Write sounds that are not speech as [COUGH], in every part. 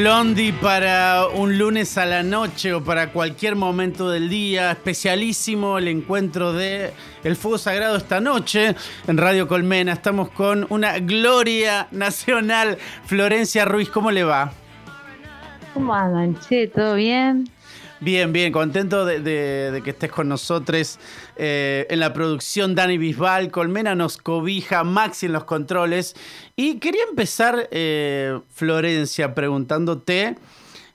Blondie para un lunes a la noche o para cualquier momento del día. Especialísimo el encuentro de El Fuego Sagrado esta noche en Radio Colmena. Estamos con una gloria nacional. Florencia Ruiz, ¿cómo le va? ¿Cómo andan, che? ¿Todo bien? Bien, bien, contento de, de- de que estés con nosotros eh, en la producción. Dani Bisbal, Colmena nos cobija, Maxi en los controles. Y quería empezar, eh, Florencia, preguntándote,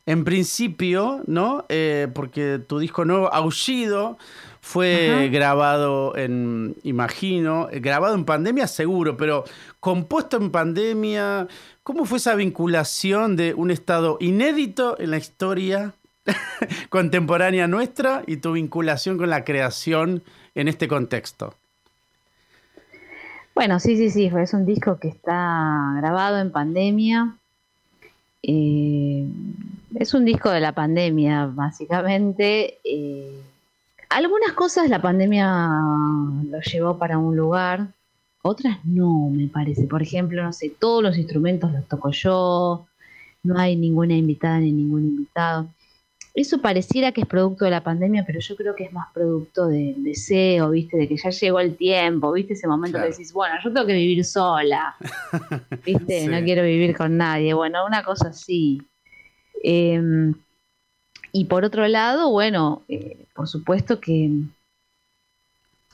en principio, ¿no? Eh, porque tu disco nuevo, Aullido, fue grabado en, imagino, grabado en pandemia seguro, pero compuesto en pandemia. ¿Cómo fue esa vinculación de un estado inédito en la historia [LAUGHS] contemporánea nuestra y tu vinculación con la creación en este contexto. Bueno, sí, sí, sí, es un disco que está grabado en pandemia. Eh, es un disco de la pandemia, básicamente. Eh, algunas cosas la pandemia lo llevó para un lugar, otras no, me parece. Por ejemplo, no sé, todos los instrumentos los toco yo, no hay ninguna invitada ni ningún invitado. Eso pareciera que es producto de la pandemia, pero yo creo que es más producto de deseo, ¿viste? De que ya llegó el tiempo, ¿viste? Ese momento Claro. que decís, bueno, yo tengo que vivir sola, [LAUGHS] ¿viste? Sí. No quiero vivir con nadie. Bueno, una cosa así. Eh, y por otro lado, bueno, eh, por supuesto que,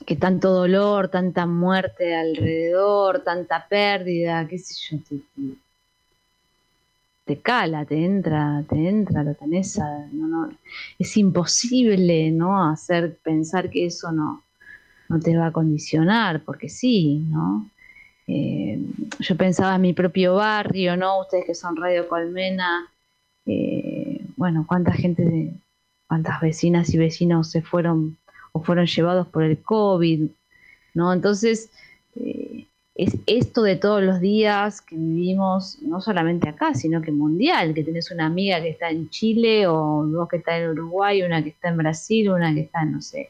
que tanto dolor, tanta muerte alrededor, tanta pérdida, qué sé yo, te, te- te cala, te entra, te entra, lo tenés, no, no, es imposible, ¿no? Hacer pensar que eso no, no te va a condicionar, porque sí, ¿no? Eh, yo pensaba en mi propio barrio, ¿no? Ustedes que son Radio Colmena, eh, bueno, cuánta gente, cuántas vecinas y vecinos se fueron o fueron llevados por el COVID, ¿no? Entonces, es esto de todos los días que vivimos, no solamente acá, sino que mundial, que tenés una amiga que está en Chile o dos que están en Uruguay, una que está en Brasil, una que está, no sé,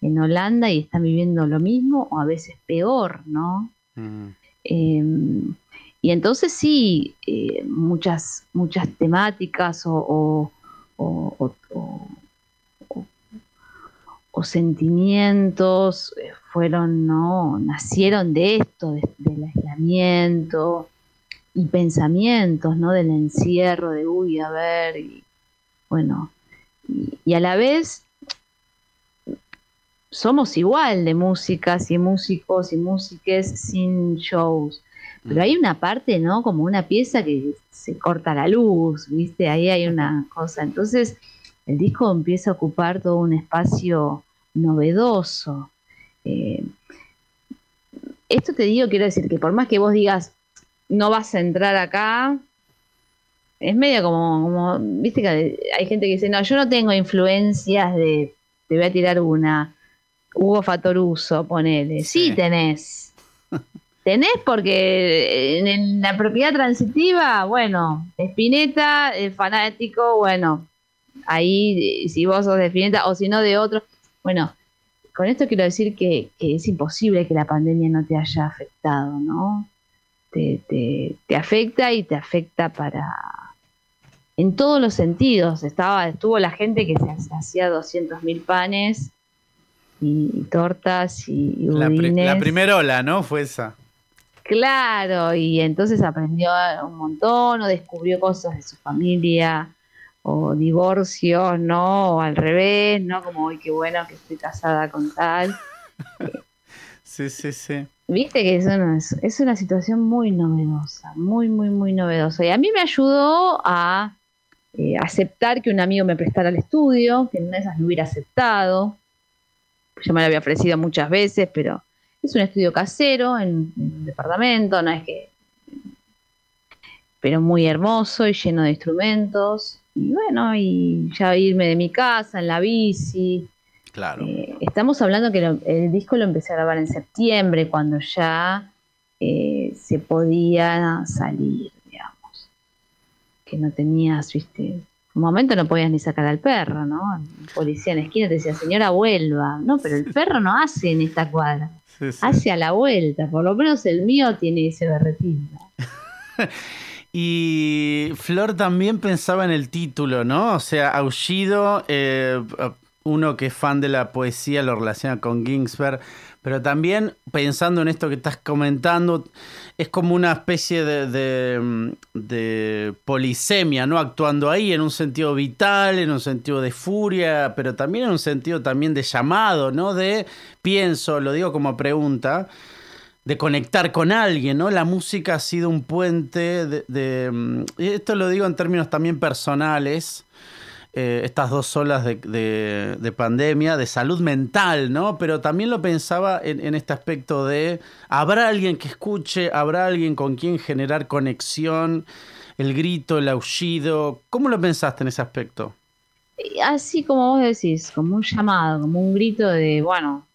en Holanda y están viviendo lo mismo o a veces peor, ¿no? Eh, y entonces sí, eh, muchas, muchas temáticas o- o- o- o sentimientos eh, fueron, ¿no? Nacieron de esto, de- del aislamiento y pensamientos, ¿no? Del encierro, de uy, a ver, y bueno, y, y a la vez somos igual de músicas y músicos y músiques sin shows. Pero hay una parte, ¿no? Como una pieza que se corta la luz, ¿viste? Ahí hay una cosa. Entonces, el disco empieza a ocupar todo un espacio novedoso. Eh, esto te digo, quiero decir que por más que vos digas, no vas a entrar acá, es medio como, como viste que hay gente que dice, no, yo no tengo influencias de, te voy a tirar una, Hugo Fatoruso, ponele. Sí, Sí. tenés. [LAUGHS] Tenés porque en, la propiedad transitiva, bueno, Spinetta, el fanático, bueno, ahí si vos sos de Spinetta o si no de otro, bueno, con esto quiero decir que, que es imposible que la pandemia no te haya afectado, ¿no? Te, te- te afecta y te afecta para... En todos los sentidos. Estaba, estuvo la gente que se hacía 200 mil panes y, y tortas y, y La, pri- la primera ola, ¿no? Fue esa. Claro, y entonces aprendió un montón o descubrió cosas de su familia o divorcios, ¿no? O al revés, ¿no? Como, uy, qué bueno que estoy casada con tal. [LAUGHS] Sí, sí, sí. Viste que es una, es una situación muy novedosa, muy, muy, muy novedosa. Y a mí me ayudó a eh, aceptar que un amigo me prestara el estudio, que en una de esas lo hubiera aceptado. Yo me lo había ofrecido muchas veces, pero es un estudio casero en, en un departamento, no es que. Pero muy hermoso y lleno de instrumentos. Y bueno, y ya irme de mi casa en la bici. Claro. Eh, estamos hablando que el disco lo empecé a grabar en septiembre, cuando ya eh, se podía salir, digamos. Que no tenías, viste, un momento no podías ni sacar al perro, ¿no? El policía en la esquina te decía, señora, vuelva. No, pero el perro no hace en esta cuadra. Hace a la vuelta, por lo menos el mío tiene ese berretín. [LAUGHS] y Flor también pensaba en el título, ¿no? O sea, Aullido, eh, uno que es fan de la poesía lo relaciona con Ginsberg, pero también pensando en esto que estás comentando, es como una especie de, de, polisemia, ¿no? Actuando ahí en un sentido vital, en un sentido de furia, pero también en un sentido también de llamado, ¿no? De pienso, lo digo como pregunta, de conectar con alguien, ¿no? La música ha sido un puente de, de esto lo digo en términos también personales eh, estas dos olas de, pandemia, de salud mental, ¿no? Pero también lo pensaba en, este aspecto de, ¿habrá alguien que escuche? ¿Habrá alguien con quien generar conexión? El grito, el aullido. ¿Cómo lo pensaste en ese aspecto? Así como vos decís, como un llamado, como un grito de, bueno,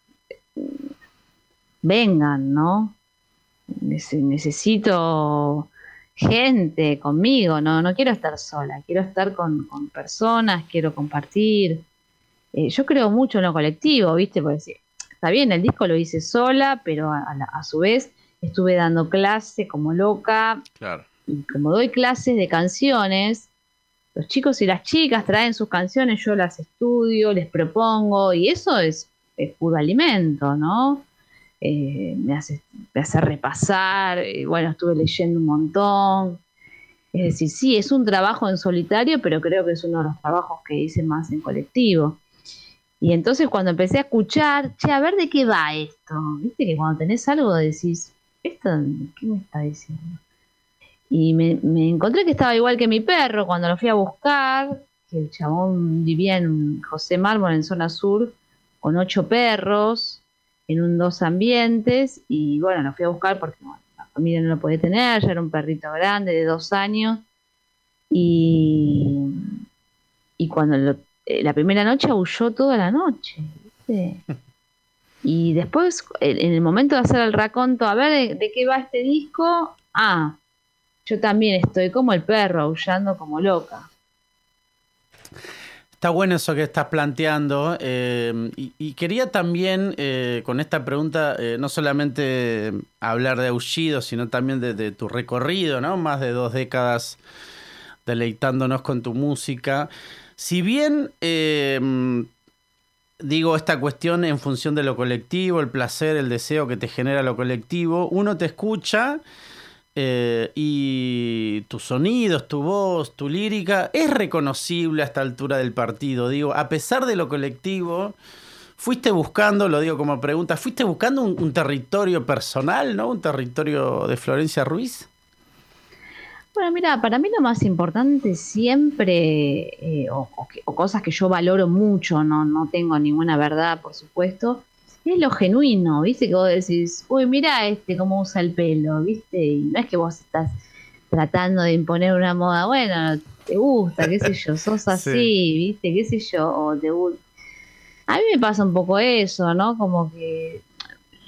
vengan, ¿no? Necesito gente conmigo, no, no quiero estar sola, quiero estar con, personas, quiero compartir. Eh, yo creo mucho en lo colectivo, ¿viste? Porque está bien, el disco lo hice sola, pero a, su vez estuve dando clase como loca. Claro. Y como doy clases de canciones, los chicos y las chicas traen sus canciones, yo las estudio, les propongo, y eso es, es puro alimento, ¿no? Eh, me, hace, repasar, eh, bueno, estuve leyendo un montón. Es decir, sí, es un trabajo en solitario, pero creo que es uno de los trabajos que hice más en colectivo. Y entonces cuando empecé a escuchar, che, a ver de qué va esto, viste que cuando tenés algo decís, ¿esto qué me está diciendo? Y me, encontré que estaba igual que mi perro cuando lo fui a buscar, que el chabón vivía en José Mármol, en zona sur, con ocho perros, en un dos ambientes y bueno, lo fui a buscar porque la familia no lo podía tener, ya era un perrito grande de dos años y, y cuando eh, la primera noche aulló toda la noche. [LAUGHS] Y después, en el momento de hacer el raconto, a ver de, qué va este disco, ah, yo también estoy como el perro, aullando como loca. Está bueno eso que estás planteando eh, y, quería también eh, con esta pregunta eh, no solamente hablar de Aullido, sino también de, tu recorrido, ¿no? Más de dos décadas deleitándonos con tu música. Si bien digo esta cuestión en función de lo colectivo, el placer, el deseo que te genera lo colectivo, uno te escucha eh, y tus sonidos, tu voz, tu lírica es reconocible a esta altura del partido. Digo, a pesar de lo colectivo, fuiste buscando, lo digo como pregunta, fuiste buscando un, territorio personal, ¿no? Un territorio de Florencia Ruiz. Bueno, mira, para mí lo más importante siempre, eh, o, cosas que yo valoro mucho, no, no tengo ninguna verdad, por supuesto, es lo genuino, ¿viste? Que vos decís, uy, mira este cómo usa el pelo, ¿viste? Y no es que vos estás tratando de imponer una moda, bueno, te gusta, qué sé yo, sos [LAUGHS] así, ¿viste? ¿Qué sé yo? O te A mí me pasa un poco eso, ¿no? Como que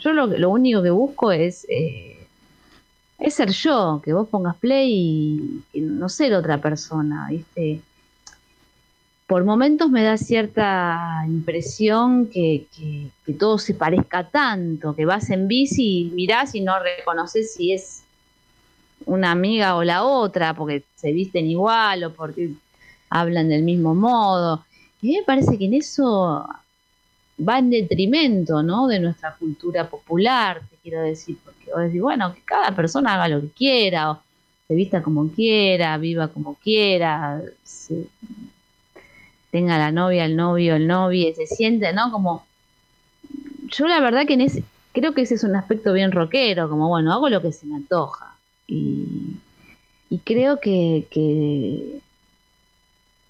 yo lo, lo único que busco es, eh, es ser yo, que vos pongas play y, y no ser otra persona, ¿viste? Por momentos me da cierta impresión que, todo se parezca tanto, que vas en bici y mirás y no reconoces si es una amiga o la otra, porque se visten igual o porque hablan del mismo modo. Y me parece que en eso va en detrimento ¿no? de nuestra cultura popular, te quiero decir, porque vos decís, bueno, que cada persona haga lo que quiera, o se vista como quiera, viva como quiera, se, tenga la novia, el novio, el novio, se siente, ¿no? Como, yo la verdad que en ese, creo que ese es un aspecto bien rockero, como, bueno, hago lo que se me antoja. Y, creo que, que,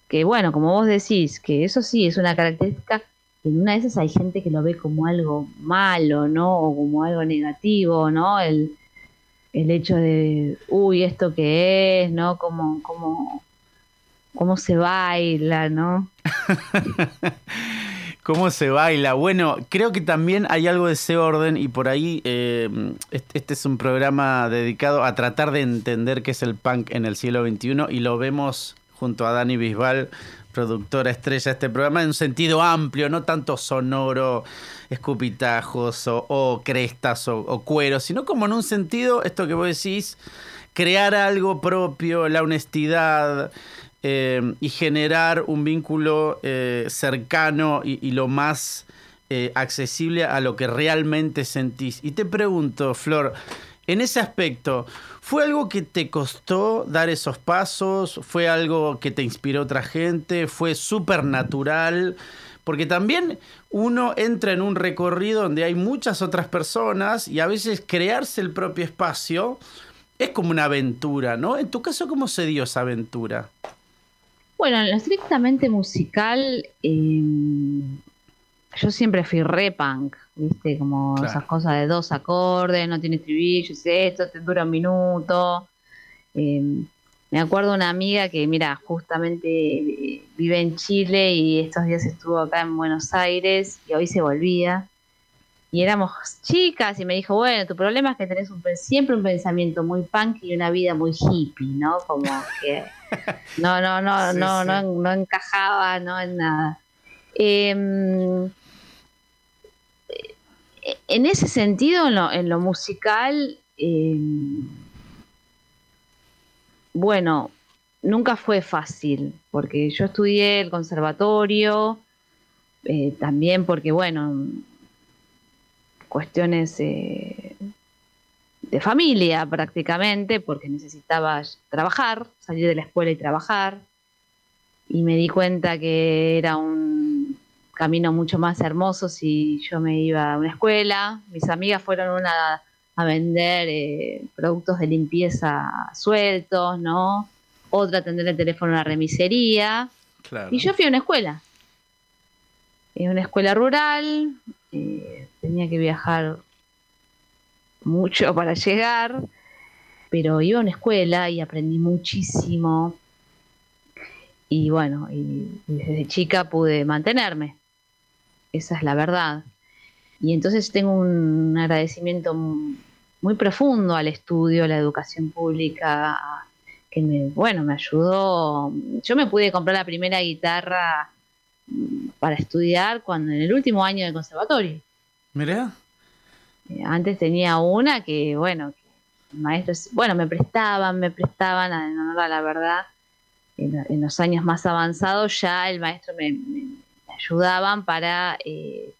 que, bueno, como vos decís, que eso sí es una característica, en una de esas hay gente que lo ve como algo malo, ¿no? O como algo negativo, ¿no? El, el hecho de, uy, esto que es, ¿no? Como, como cómo se baila, ¿no? [LAUGHS] ¿Cómo se baila? Bueno, creo que también hay algo de ese orden y por ahí eh, este es un programa dedicado a tratar de entender qué es el punk en el siglo XXI y lo vemos junto a Dani Bisbal, productora estrella de este programa, en un sentido amplio, no tanto sonoro, escupitajos o, crestas o, o cuero, sino como en un sentido, esto que vos decís, crear algo propio, la honestidad, eh, y generar un vínculo eh, cercano y, lo más eh, accesible a lo que realmente sentís. Y te pregunto, Flor, en ese aspecto, ¿fue algo que te costó dar esos pasos? ¿Fue algo que te inspiró otra gente? ¿Fue súper natural? Porque también uno entra en un recorrido donde hay muchas otras personas y a veces crearse el propio espacio es como una aventura, ¿no? En tu caso, ¿cómo se dio esa aventura? Bueno, en lo estrictamente musical, em, yo siempre fui re punk, ¿viste? Como esas cosas de dos acordes, no tiene estribillo, esto, te dura un minuto. Em, me acuerdo una amiga que, mira, justamente eh, vive en Chile y estos días estuvo acá en Buenos Aires y hoy se volvía y éramos chicas y me dijo, bueno, tu problema es que tenés siempre un pensamiento muy punk y una vida muy hippie, ¿no? Como que [LAUGHS] no, no, no, no, no, no, encajaba, no en nada. Em, en ese sentido, en lo, musical, em, bueno, nunca fue fácil, porque yo estudié el conservatorio, eh, también porque, bueno, cuestiones eh, de familia prácticamente, porque necesitaba trabajar, salir de la escuela y trabajar. Y me di cuenta que era un camino mucho más hermoso si yo me iba a una escuela. Mis amigas fueron una a vender eh, productos de limpieza sueltos, ¿no? Otra a atender el teléfono en la remisería. Y yo fui a una escuela. En una escuela rural, eh, tenía que viajar mucho para llegar, pero iba a una escuela y aprendí muchísimo. Y bueno, y desde chica pude mantenerme. Esa es la verdad. Y entonces tengo un agradecimiento muy profundo al estudio, a la educación pública, que me, bueno, me ayudó. Yo me pude comprar la primera guitarra para estudiar cuando en el último año del conservatorio. Mirá. Antes tenía una que, bueno, maestros, bueno, me prestaban, me prestaban, a la verdad, en, los años más avanzados ya el maestro me, ayudaban para eh,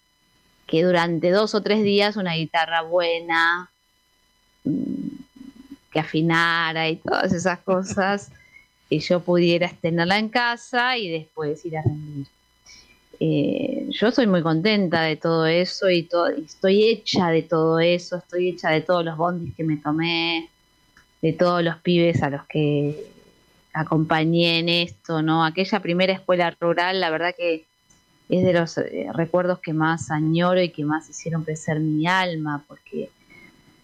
que durante dos o tres días una guitarra buena, mm, que afinara y todas esas cosas, que yo pudiera tenerla en casa y después ir a rendir. Eh, yo soy muy contenta de todo eso y, estoy hecha de todo eso, estoy hecha de todos los bondis que me tomé, de todos los pibes a los que acompañé en esto, ¿no? Aquella primera escuela rural, la verdad que es de los eh, recuerdos que más añoro y que más hicieron crecer mi alma, porque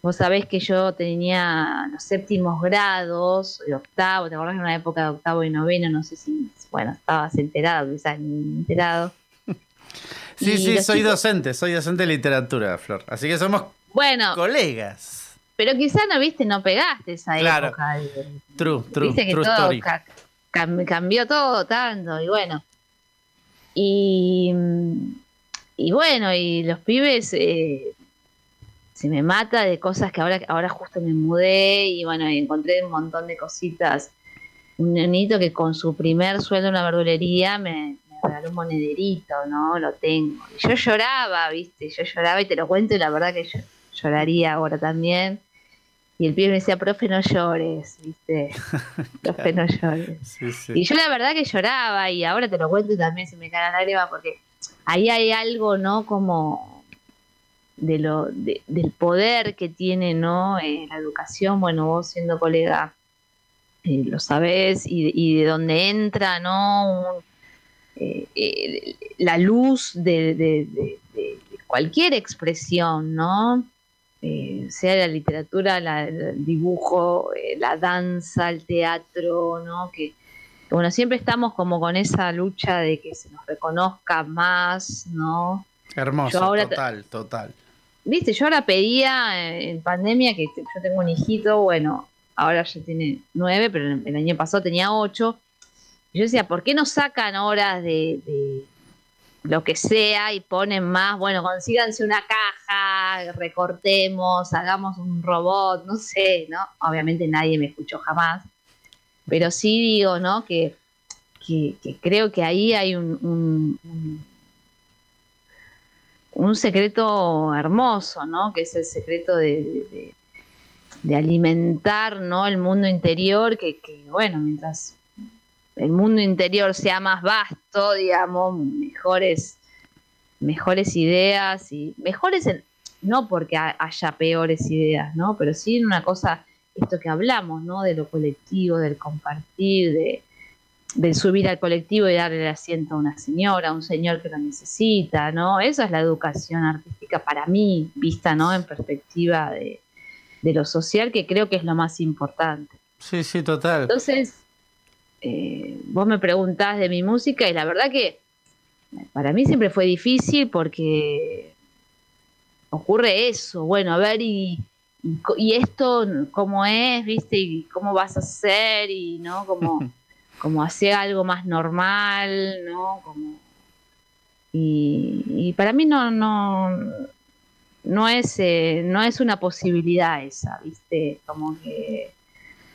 vos sabés que yo tenía los séptimos grados, de octavo, te acordás en una época de octavo y noveno, no sé si, bueno, estabas enterado, quizás enterado Sí, sí, soy docente, soy docente de literatura, Flor. Así que somos bueno, colegas. Pero quizás no viste, no pegaste esa época. True, true, que true todo cambió todo tanto, y bueno. Y, y bueno, y los pibes eh, se me mata de cosas que ahora, ahora justo me mudé y bueno, encontré un montón de cositas. Un nenito que con su primer sueldo en una verdulería me, un monederito, ¿no? Lo tengo. yo lloraba, ¿viste? Yo lloraba y te lo cuento y la verdad que yo lloraría ahora también. Y el pibe me decía, profe, no llores, ¿viste? [LAUGHS] Profe, no llores. Y yo la verdad que lloraba y ahora te lo cuento y también se me cae la lágrima porque ahí hay algo, ¿no? Como de lo, del poder que tiene, ¿no? Eh, la educación, bueno, vos siendo colega eh, lo sabés y, y, de dónde entra, ¿no? Un, eh, eh, la luz de, cualquier expresión, ¿no? Eh, sea la literatura, el dibujo, la danza, el teatro, ¿no? Que bueno, siempre estamos como con esa lucha de que se nos reconozca más, ¿no? Hermoso, total, total. Viste, yo ahora pedía en pandemia que yo tengo un hijito, bueno, ahora ya tiene nueve, pero el año pasado tenía ocho. Yo decía, ¿por qué no sacan horas de, lo que sea y ponen más? Bueno, consíganse una caja, recortemos, hagamos un robot, no sé, ¿no? Obviamente nadie me escuchó jamás. Pero sí digo, ¿no? Que, creo que ahí hay un, un, secreto hermoso, ¿no? Que es el secreto de, de, alimentar, ¿no? El mundo interior, que, bueno, mientras el mundo interior sea más vasto, digamos, mejores, mejores ideas y mejores, no porque haya peores ideas, ¿no? Pero sí en una cosa esto que hablamos, ¿no? De lo colectivo, del compartir, de, del subir al colectivo y darle el asiento a una señora, a un señor que lo necesita, ¿no? Esa es la educación artística para mí, vista, ¿no? En perspectiva de, lo social, que creo que es lo más importante. Sí, sí, total. Entonces, eh, vos me preguntás de mi música y la verdad que para mí siempre fue difícil porque ocurre eso, bueno, a ver y y esto cómo es, viste, y cómo vas a hacer, y no, como, [LAUGHS] como hacer algo más normal, ¿no? Como, y, para mí no, no, no es, eh, no es una posibilidad esa, viste, como que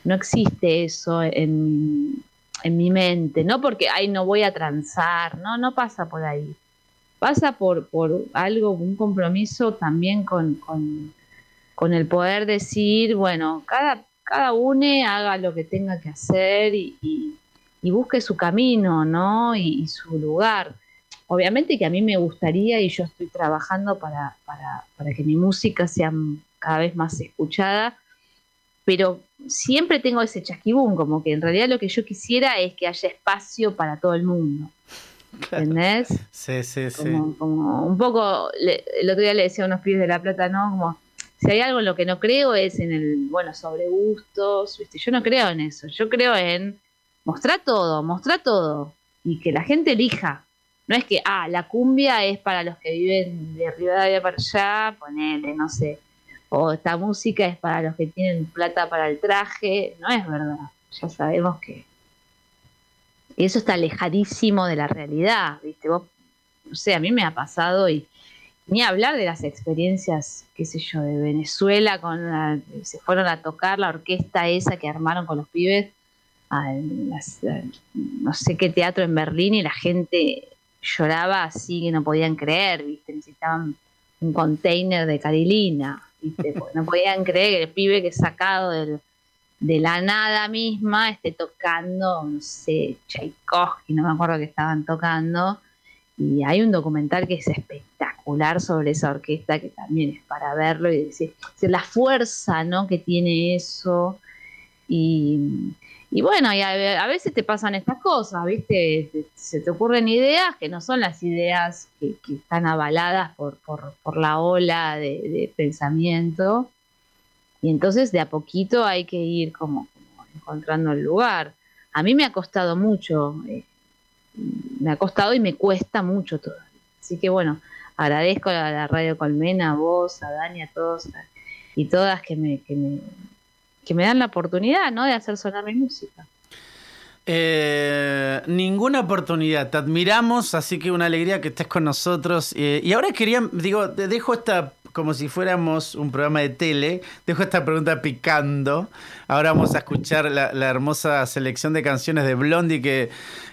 no existe eso en, en mi mente, no porque ay no voy a transar, no, no pasa por ahí. Pasa por, por algo, un compromiso también con, con con el poder decir, bueno, cada, cada uno haga lo que tenga que hacer y, busque su camino, ¿no? Y, su lugar. Obviamente que a mí me gustaría y yo estoy trabajando para, para, que mi música sea cada vez más escuchada, pero siempre tengo ese chasquibún, como que en realidad lo que yo quisiera es que haya espacio para todo el mundo. ¿Entendés? Sí, sí, sí. Como un poco, el otro día le decía a unos pibes de La Plata, ¿no? Como, si hay algo en lo que no creo es en el, bueno, sobre gustos, ¿viste? yo no creo en eso, yo creo en mostrar todo, mostrar todo y que la gente elija. No es que, ah, la cumbia es para los que viven de Rivadavia para allá, ponele, no sé, o esta música es para los que tienen plata para el traje, no es verdad, ya sabemos que eso está alejadísimo de la realidad, ¿viste? Vos, no sé, a mí me ha pasado y ni hablar de las experiencias, qué sé yo, de Venezuela, con se fueron a tocar la orquesta esa que armaron con los pibes, a no sé qué teatro en Berlín y la gente lloraba así que no podían creer, ¿viste? necesitaban un container de carilina, no podían creer que el pibe que sacado de la nada misma esté tocando, no sé, Tchaikovsky, no me acuerdo que estaban tocando, y hay un documental que es espectacular sobre esa orquesta que también es para verlo y decir, la fuerza ¿no? que tiene eso. Y, bueno, y a, veces te pasan estas cosas, ¿viste? Se te ocurren ideas que no son las ideas que, están avaladas por, por, la ola de, pensamiento. Y entonces de a poquito hay que ir como, encontrando el lugar. A mí me ha costado mucho. Eh, me ha costado y me cuesta mucho todavía. Así que bueno, agradezco a la Radio Colmena, a vos, a Dani, a todos y todas que me, que me, que me dan la oportunidad ¿no? de hacer sonar mi música. Eh, ninguna oportunidad, te admiramos, así que una alegría que estés con nosotros. Eh, y ahora quería, digo, te dejo esta como si fuéramos un programa de tele. Dejo esta pregunta picando. Ahora vamos a escuchar la, hermosa selección de canciones de Blondie que,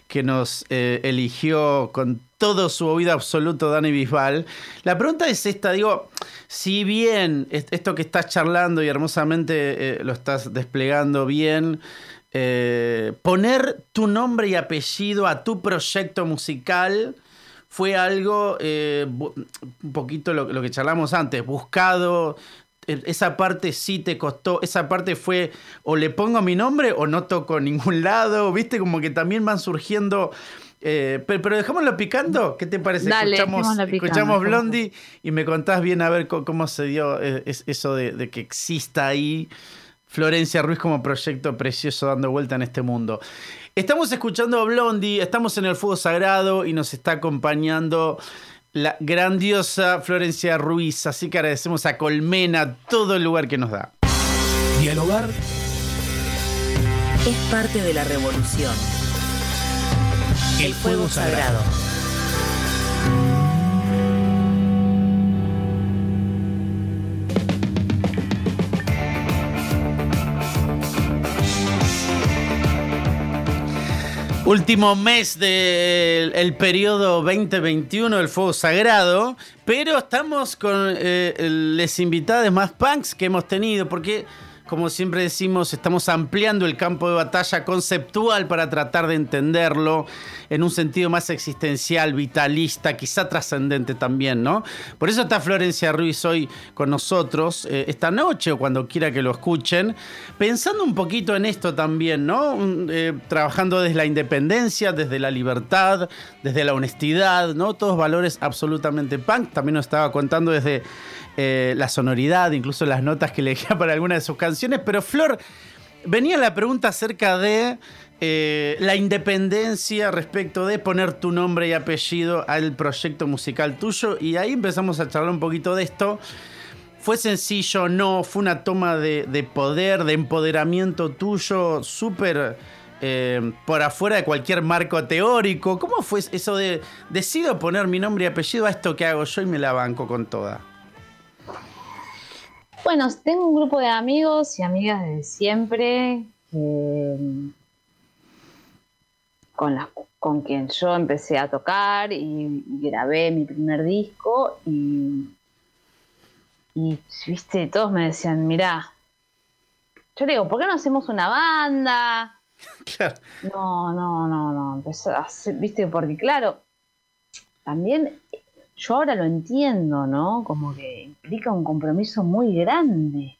que nos eh, eligió con todo su oído absoluto Dani Bisbal. La pregunta es esta, digo, si bien esto que estás charlando y hermosamente eh, lo estás desplegando bien, eh, poner tu nombre y apellido a tu proyecto musical fue algo, eh, un poquito lo, que charlamos antes, buscado, esa parte sí te costó, esa parte fue o le pongo mi nombre o no toco ningún lado, viste, como que también van surgiendo... Eh, pero, dejámoslo picando, ¿qué te parece? escuchamos, escuchamos Blondie y me contás bien a ver cómo, se dio eh, eso de, que exista ahí Florencia Ruiz como proyecto precioso dando vuelta en este mundo. Estamos escuchando a Blondie, estamos en el Fuego Sagrado y nos está acompañando la grandiosa Florencia Ruiz. Así que agradecemos a Colmena todo el lugar que nos da. Dialogar es parte de la revolución. El, fuego, sagrado. Último mes del periodo 2021 del Fuego Sagrado, pero estamos con eh, les invitados más punks que hemos tenido, porque como siempre decimos, estamos ampliando el campo de batalla conceptual para tratar de entenderlo en un sentido más existencial, vitalista, quizá trascendente también, ¿no? Por eso está Florencia Ruiz hoy con nosotros, eh, esta noche o cuando quiera que lo escuchen, pensando un poquito en esto también, ¿no? Eh, trabajando desde la independencia, desde la libertad, desde la honestidad, ¿no? Todos valores absolutamente punk. También nos estaba contando desde eh, la sonoridad, incluso las notas que elegía para alguna de sus canciones. Pero Flor, venía la pregunta acerca de eh, la independencia respecto de poner tu nombre y apellido al proyecto musical tuyo. Y ahí empezamos a charlar un poquito de esto. ¿Fue sencillo? No, fue una toma de, poder, de empoderamiento tuyo, súper eh, por afuera de cualquier marco teórico. ¿Cómo fue eso de decido poner mi nombre y apellido a esto que hago yo y me la banco con toda? Bueno, tengo un grupo de amigos y amigas de siempre con, con quien yo empecé a tocar y, grabé mi primer disco y, y, viste, todos me decían, mirá, yo digo, ¿por qué no hacemos una banda? [LAUGHS] Claro. No, no, no, no, empezó a viste, porque claro, también yo ahora lo entiendo, ¿no? Como que implica un compromiso muy grande.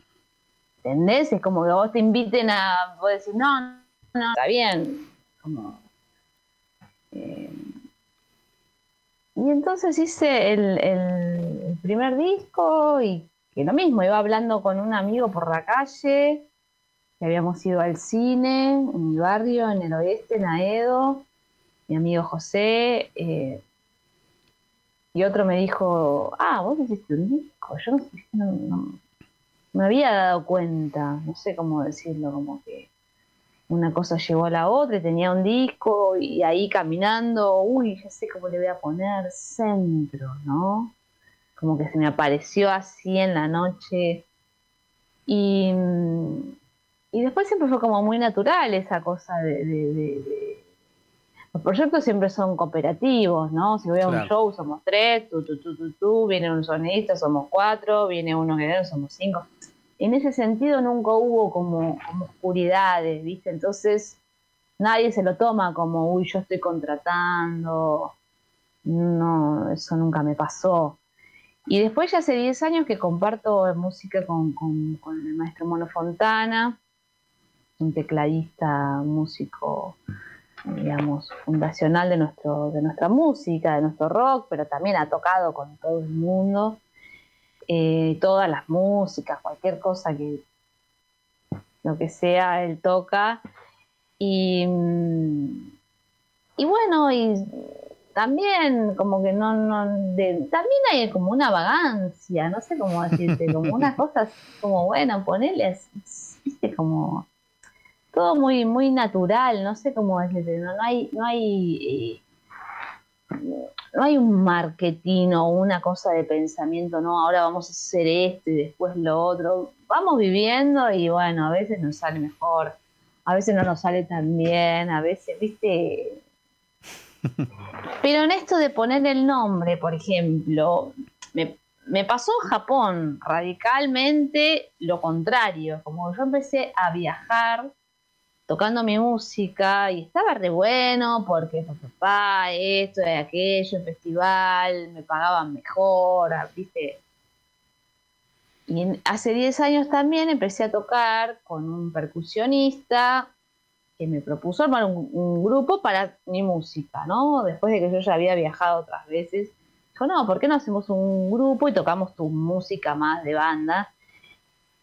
¿Entendés? Es como que vos te inviten a. Vos decir, no, no, está bien. Eh, y entonces hice el, el, primer disco y que lo mismo, iba hablando con un amigo por la calle, que habíamos ido al cine en mi barrio, en el oeste, en Aedo, mi amigo José. Eh, y otro me dijo, ah, vos hiciste un disco. Yo no, me había dado cuenta, no sé cómo decirlo, como que una cosa llevó a la otra y tenía un disco y ahí caminando, uy, ya sé cómo le voy a poner centro, ¿no? Como que se me apareció así en la noche. Y, y después siempre fue como muy natural esa cosa de los proyectos siempre son cooperativos, ¿no? Si voy a un show somos tres, tú, tú, tú, tú, tú, viene un sonidista, somos cuatro, viene uno que somos cinco. En ese sentido nunca hubo como, oscuridades, ¿viste? Entonces nadie se lo toma como, uy, yo estoy contratando. No, eso nunca me pasó. Y después ya hace 10 años que comparto música con, con, con el maestro Mono Fontana, un tecladista, músico digamos, fundacional de, nuestro, de nuestra música, de nuestro rock, pero también ha tocado con todo el mundo, eh, todas las músicas, cualquier cosa que, lo que sea, él toca. Y, y bueno, y también como que no, no también hay como una vagancia, no sé cómo decirte, como unas [LAUGHS] cosas como, bueno, ponerle, viste, como todo muy, muy natural, no sé cómo decirte, no, no hay, no hay, eh, no hay un marketing o una cosa de pensamiento, no, ahora vamos a hacer esto y después lo otro. Vamos viviendo y bueno, a veces nos sale mejor, a veces no nos sale tan bien, a veces, viste. [LAUGHS] Pero en esto de poner el nombre, por ejemplo, me, me pasó en Japón radicalmente lo contrario, como yo empecé a viajar tocando mi música y estaba re bueno porque papá, esto aquello, el festival, me pagaban mejor, ¿viste? Y hace 10 años también empecé a tocar con un percusionista que me propuso armar un, grupo para mi música, ¿no? Después de que yo ya había viajado otras veces, dijo, no, ¿por qué no hacemos un grupo y tocamos tu música más de banda?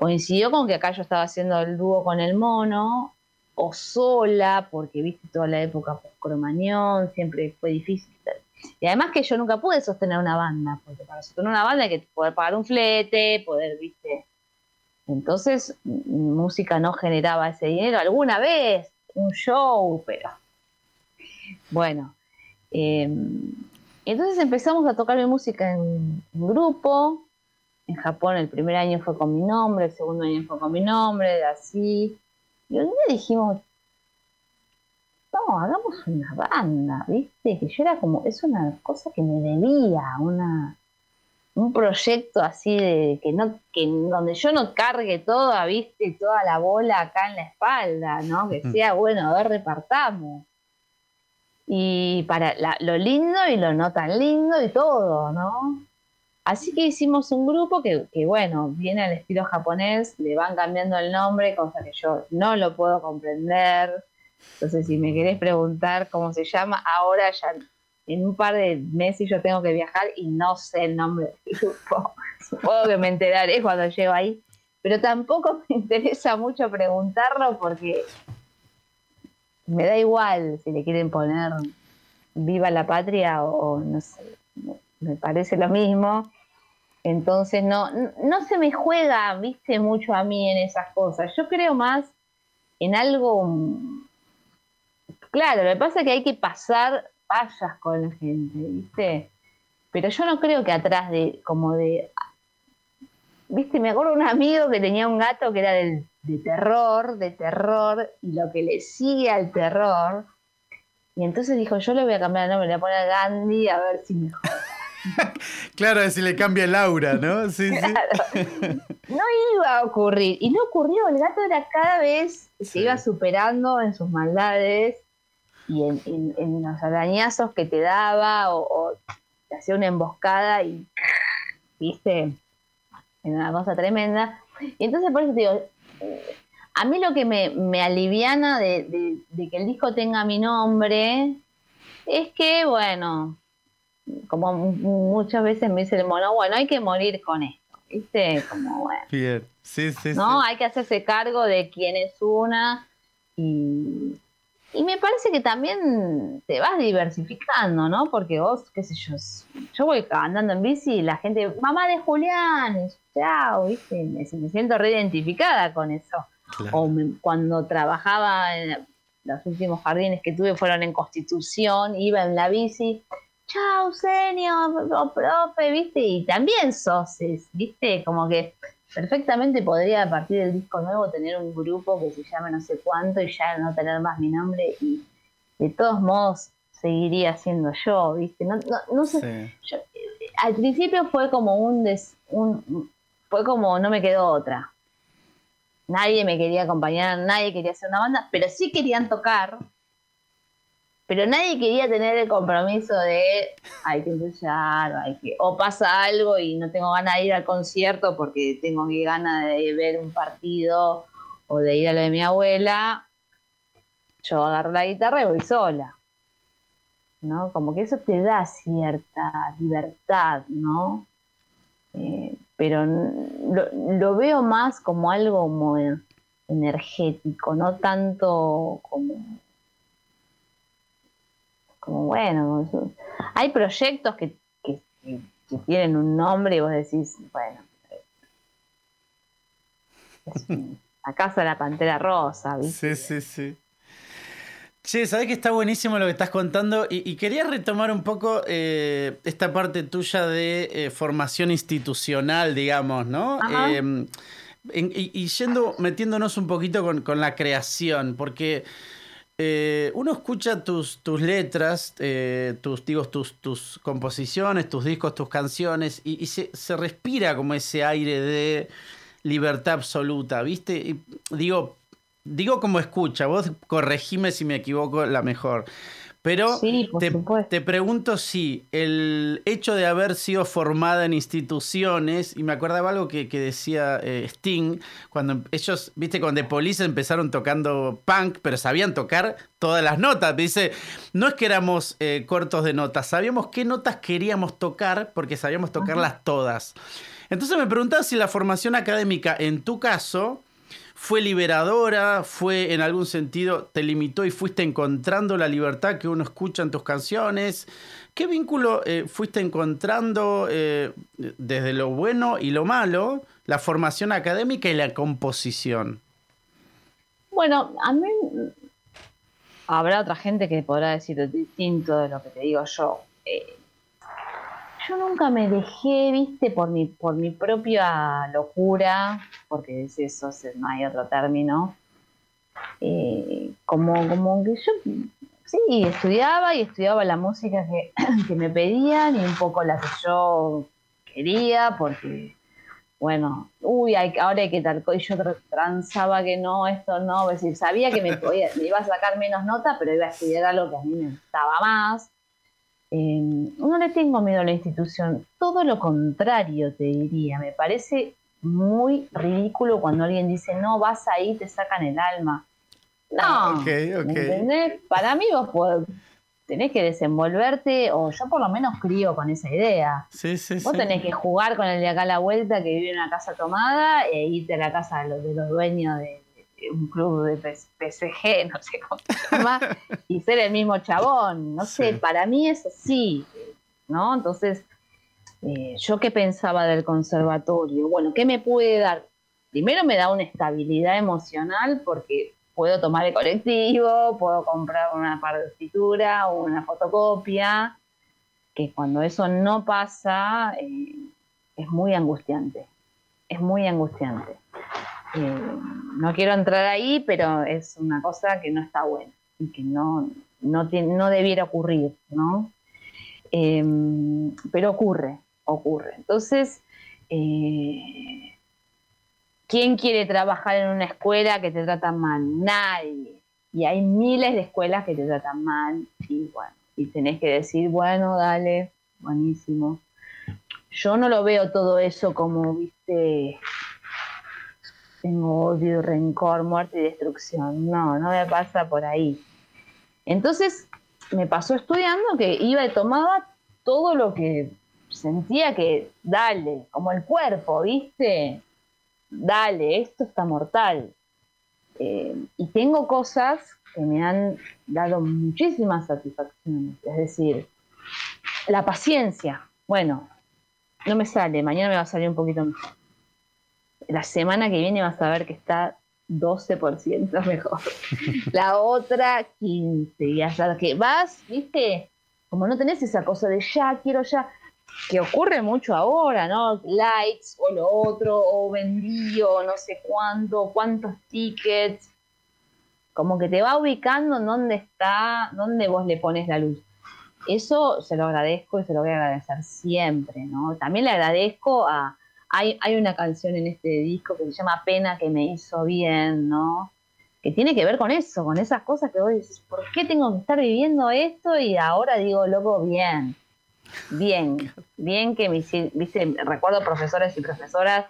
coincidió con que acá yo estaba haciendo el dúo con el mono, o sola, porque viste toda la época post-cromañón, siempre fue difícil. Y además que yo nunca pude sostener una banda, porque para sostener una banda hay que poder pagar un flete, poder, viste. Entonces, música no generaba ese dinero alguna vez, un show, pero. Bueno. Em, entonces empezamos a tocar mi música en, grupo. En Japón el primer año fue con mi nombre, el segundo año fue con mi nombre, así. Y un día dijimos, no, hagamos una banda, ¿viste? Que yo era como, es una cosa que me debía, una, un proyecto así de que no, que donde yo no cargue toda, viste, toda la bola acá en la espalda, ¿no? Que sea, bueno, a ver, repartamos. Y para lo lindo y lo no tan lindo y todo, ¿no? Así que hicimos un grupo que, bueno, viene al estilo japonés, le van cambiando el nombre, cosa que yo no lo puedo comprender. Entonces, si me querés preguntar cómo se llama, ahora ya en un par de meses yo tengo que viajar y no sé el nombre del grupo. [LAUGHS] Supongo que me enteraré cuando llego ahí. Pero tampoco [LAUGHS] me interesa mucho preguntarlo porque me da igual si le quieren poner viva la patria o no sé me parece lo mismo. Entonces no, no se me juega, viste, mucho a mí en esas cosas. Yo creo más en algo. Claro, lo que pasa es que hay que pasar vallas con la gente, ¿viste? Pero yo no creo que atrás de, como de. ¿Viste? Me acuerdo un amigo que tenía un gato que era de terror, de terror, y lo que le sigue al terror. Y entonces dijo: Yo le voy a cambiar el nombre, le voy a poner Gandhi a ver si mejor. [LAUGHS] claro, si le cambia el aura, ¿no? Sí, sí. [LAUGHS] No iba a ocurrir. Y no ocurrió. El gato era cada vez se iba superando en sus maldades y en, los arañazos que te daba o, te hacía una emboscada y, viste, en una cosa tremenda. Y entonces por eso te digo, a mí lo que me, aliviana de, de que el disco tenga mi nombre es que, bueno, como muchas veces me dice el mono, bueno, hay que morir con esto, ¿viste? Como, bueno. Bien, sí, sí, ¿no? Hay que hacerse cargo de quién es una y, y me parece que también te vas diversificando, ¿no? Porque vos, qué sé yo, yo voy andando en bici y la gente, mamá de Julián, chao, ¿viste? Me, siento reidentificada con eso. O cuando trabajaba en los últimos jardines que tuve fueron en Constitución, iba en la bici chao, señor, o profe, ¿viste? Y también sos, ¿viste? Como que perfectamente podría a partir del disco nuevo tener un grupo que se llame no sé cuánto y ya no tener más mi nombre y de todos modos seguiría siendo yo, ¿viste? No, no, sé. al principio fue como un, un. Fue como no me quedó otra. Nadie me quería acompañar, nadie quería hacer una banda, pero sí querían tocar pero nadie quería tener el compromiso de hay que ensayar, hay que, o pasa algo y no tengo ganas de ir al concierto porque tengo ganas de ver un partido o de ir a lo de mi abuela, yo agarro la guitarra y voy sola. ¿No? Como que eso te da cierta libertad, ¿no? Eh, pero lo, veo más como algo como energético, no tanto como como bueno, hay proyectos que, tienen un nombre y vos decís, bueno, acaso la pantera rosa, ¿viste? Sí, sí, sí. Che, sabés que está buenísimo lo que estás contando y, quería retomar un poco eh, esta parte tuya de eh, formación institucional, digamos, ¿no? Em, y, yendo, metiéndonos un poquito con, con la creación, porque eh, uno escucha tus, tus letras, eh, tus, digo, tus, tus composiciones, tus discos, tus canciones, y, se, respira como ese aire de libertad absoluta, ¿viste? Digo, digo como escucha, vos corregime si me equivoco la mejor. Pero te, pregunto si el hecho de haber sido formada en instituciones, y me acordaba algo que, decía eh, Sting, cuando ellos, viste, con The Police empezaron tocando punk, pero sabían tocar todas las notas. Dice, no es que éramos eh, cortos de notas, sabíamos qué notas queríamos tocar porque sabíamos tocarlas todas. Entonces me preguntaba si la formación académica, en tu caso, fue liberadora, fue en algún sentido, te limitó y fuiste encontrando la libertad que uno escucha en tus canciones. ¿Qué vínculo eh, fuiste encontrando eh, desde lo bueno y lo malo, la formación académica y la composición? Bueno, a mí habrá otra gente que podrá decir distinto de lo que te digo yo. Eh, yo nunca me dejé, viste, por mi, por mi propia locura, porque es eso, no hay otro término, eh, como, como que yo, sí, estudiaba y estudiaba la música que, [CLEARS THROAT] que me pedían y un poco la que yo quería, porque bueno, uy, ahora hay que tal y yo transaba que no, esto no, es decir, sabía que me, iba a sacar menos nota, pero iba a estudiar algo que a mí me gustaba más. Em, no le tengo miedo a la institución, todo lo contrario te diría, me parece muy ridículo cuando alguien dice, no, vas ahí, te sacan el alma. No, okay, okay. Para mí vos podés, tenés que desenvolverte, o yo por lo menos crío con esa idea. Sí, sí, Vos tenés que jugar con el de acá a la vuelta que vive en una casa tomada e irte a la casa de los, de los dueños de, un club de PSG, [LAUGHS] no sé cómo se llama, y ser el mismo chabón. No sé, para mí es así, ¿no? Entonces, eh, ¿yo qué pensaba del conservatorio? Bueno, ¿qué me puede dar? Primero me da una estabilidad emocional porque puedo tomar el colectivo, puedo comprar una partitura o una fotocopia, que cuando eso no pasa eh, es muy angustiante, es muy angustiante. Eh, no quiero entrar ahí, pero es una cosa que no está buena y que no, no, no debiera ocurrir, ¿no? Em, pero ocurre, ocurre. Entonces, eh, ¿Quién quiere trabajar en una escuela que te trata mal? Nadie. Y hay miles de escuelas que te tratan mal. Y bueno, y tenés que decir, bueno, dale, buenísimo. Yo no lo veo todo eso como, viste, tengo odio, rencor, muerte y destrucción. No, no me pasa por ahí. Entonces me pasó estudiando que iba y tomaba todo lo que sentía que, dale, como el cuerpo, ¿viste? dale, esto está mortal. Eh, y tengo cosas que me han dado muchísimas satisfacciones, es decir, la paciencia. Bueno, no me sale, mañana me va a salir un poquito mejor. La semana que viene vas a ver que está 12% mejor. [LAUGHS] La otra 15. Y hasta que vas, viste, como no tenés esa cosa de ya, quiero ya, que ocurre mucho ahora, ¿no? Likes o lo otro, o vendí o no sé cuánto, cuántos tickets. Como que te va ubicando en dónde está, dónde vos le pones la luz. Eso se lo agradezco y se lo voy a agradecer siempre, ¿no? También le agradezco a... Hay, hay una canción en este disco que se llama Pena que me hizo bien, ¿no? Que tiene que ver con eso, con esas cosas que vos dices, ¿por qué tengo que estar viviendo esto? Y ahora digo, loco, bien bien, bien que me viste, recuerdo profesores y profesoras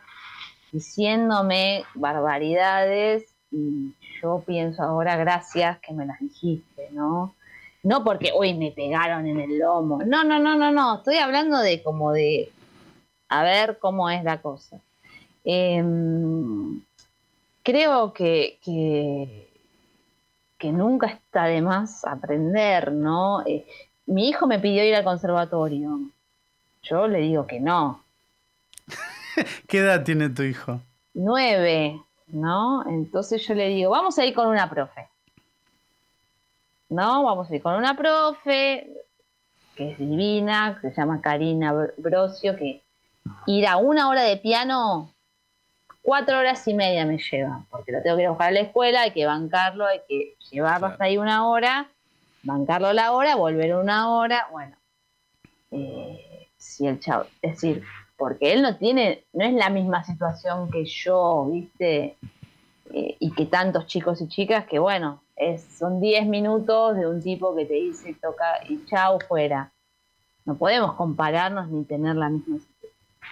diciéndome barbaridades y yo pienso ahora gracias que me las dijiste, ¿no? No porque hoy me pegaron en el lomo, no, no, no, no, no, estoy hablando de como de a ver cómo es la cosa. Em, creo que, que, nunca está de más aprender, ¿no? Eh, mi hijo me pidió ir al conservatorio. Yo le digo que no. [LAUGHS] ¿Qué edad tiene tu hijo? Nueve, ¿no? Entonces yo le digo, vamos a ir con una profe. ¿No? Vamos a ir con una profe que es divina, que se llama Karina Brosio, que ir a una hora de piano, cuatro horas y media me lleva, porque lo tengo que ir a buscar a la escuela, hay que bancarlo, hay que llevarlo hasta ahí una hora bancarlo la hora, volver una hora, bueno, eh, si el chavo, es decir, porque él no tiene, no es la misma situación que yo, ¿viste? Eh, y que tantos chicos y chicas que, bueno, es, son 10 minutos de un tipo que te dice, toca y chao, fuera. No podemos compararnos ni tener la misma situación.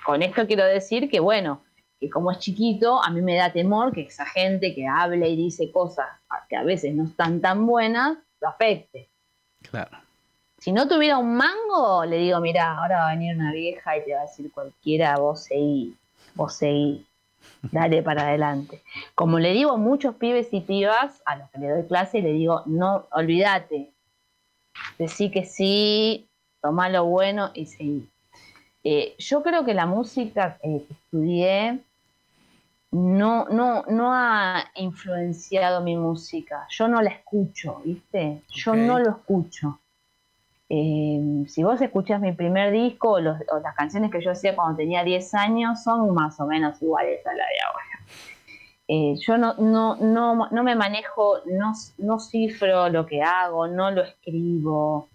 Con esto quiero decir que, bueno, que como es chiquito, a mí me da temor que esa gente que habla y dice cosas que a veces no están tan buenas, lo afecte. Claro. si no tuviera un mango, le digo, mira, ahora va a venir una vieja y te va a decir cualquiera, vos seguí, vos seguí, dale para adelante. Como le digo a muchos pibes y pibas a los que le doy clase, le digo, no, olvídate, decí que sí, toma lo bueno y seguí. Eh, yo creo que la música eh, que estudié no, no, no ha influenciado mi música. Yo no la escucho, ¿viste? Yo no lo escucho. Eh, si vos escuchás mi primer disco o, las canciones que yo hacía cuando tenía 10 años, son más o menos iguales a la de ahora. yo no, no, no, no me manejo, no, no cifro lo que hago, no lo escribo,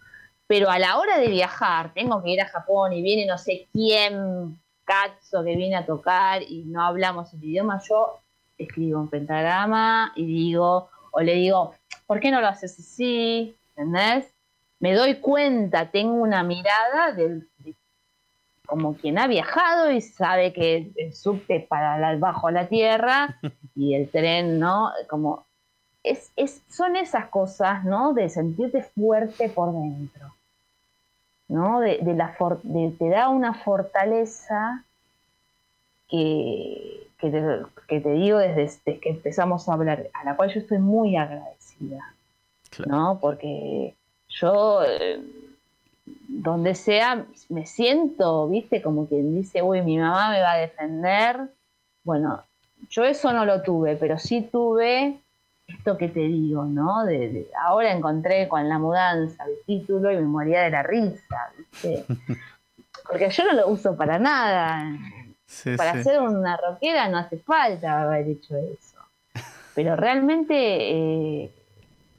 pero a la hora de viajar, tengo que ir a Japón y viene no sé quién, Katzo, que viene a tocar y no hablamos el idioma, yo escribo un pentagrama y digo, o le digo, ¿por qué no lo haces así? ¿Entendés? Me doy cuenta, tengo una mirada de, como quien ha viajado y sabe que el subte para bajo la tierra [LAUGHS] y el tren, ¿no? Como es, es, son esas cosas, ¿no? De sentirte fuerte por dentro. ¿No? De, la te da una fortaleza que, que, te, digo desde, que empezamos a hablar, a la cual yo estoy muy agradecida, ¿no? Porque yo, eh, donde sea, me siento, viste, como quien dice, uy, mi mamá me va a defender. Bueno, yo eso no lo tuve, pero sí tuve esto que te digo, ¿no? De, ahora encontré con la mudanza el título y me moría de la risa, ¿viste? [LAUGHS] Porque yo no lo uso para nada. para ser una rockera no hace falta haber hecho eso. Pero realmente eh,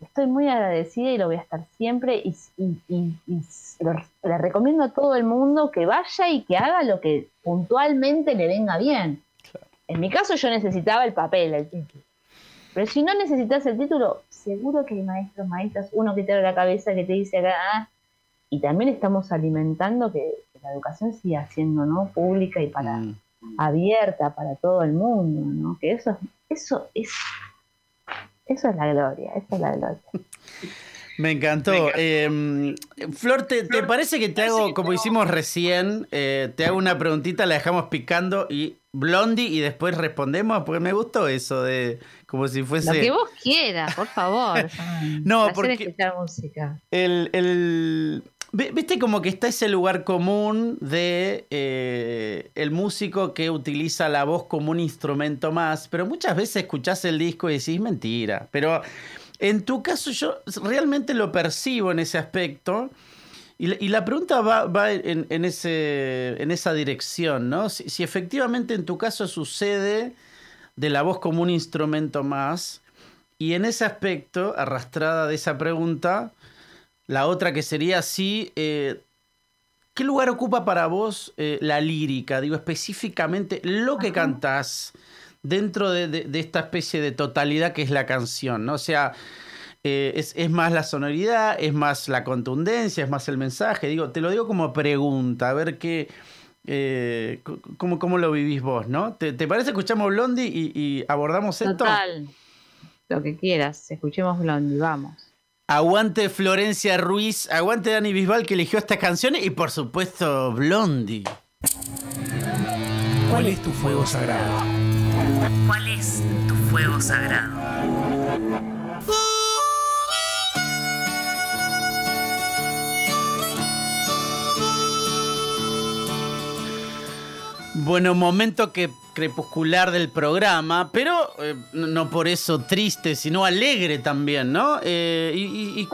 estoy muy agradecida y lo voy a estar siempre y, le recomiendo a todo el mundo que vaya y que haga lo que puntualmente le venga bien. En mi caso yo necesitaba el papel, el título. Pero si no necesitas el título, seguro que hay maestros, maestras, uno que te abre la cabeza, que te dice acá, ah, y también estamos alimentando que, la educación siga siendo ¿no? pública y para mm. abierta para todo el mundo, ¿no? Que eso, eso es eso es la gloria, eso es la gloria. [LAUGHS] Me encantó. Eh, Flor, ¿te, parece que te hago, como hicimos recién, eh, te hago una preguntita, la dejamos picando y Blondie y después respondemos? Porque me gustó eso de como si fuese... Lo que vos quieras, por favor. [LAUGHS] no, porque... escuchar música. El, Viste como que está ese lugar común de eh, el músico que utiliza la voz como un instrumento más, pero muchas veces escuchás el disco y decís mentira. Pero en tu caso yo realmente lo percibo en ese aspecto. Y, la pregunta va, en, ese, en esa dirección, ¿no? Si, efectivamente en tu caso sucede de la voz como un instrumento más, y en ese aspecto, arrastrada de esa pregunta, la otra que sería así, eh, ¿qué lugar ocupa para vos eh, la lírica? Digo, específicamente lo que cantás dentro de, esta especie de totalidad que es la canción, ¿no? O sea, eh, es, más la sonoridad, es más la contundencia, es más el mensaje. Digo, te lo digo como pregunta, a ver qué. Eh, cómo, lo vivís vos, ¿no? ¿Te, parece escuchamos Blondie y, abordamos esto? Total. Lo que quieras, escuchemos Blondie, vamos. Aguante Florencia Ruiz, aguante Dani Bisbal que eligió esta canción y por supuesto Blondie. ¿Cuál es tu fuego sagrado? ¿Cuál es tu fuego sagrado? Bueno, momento crepuscular del programa, pero eh, no por eso triste, sino alegre también, ¿no? Eh, y,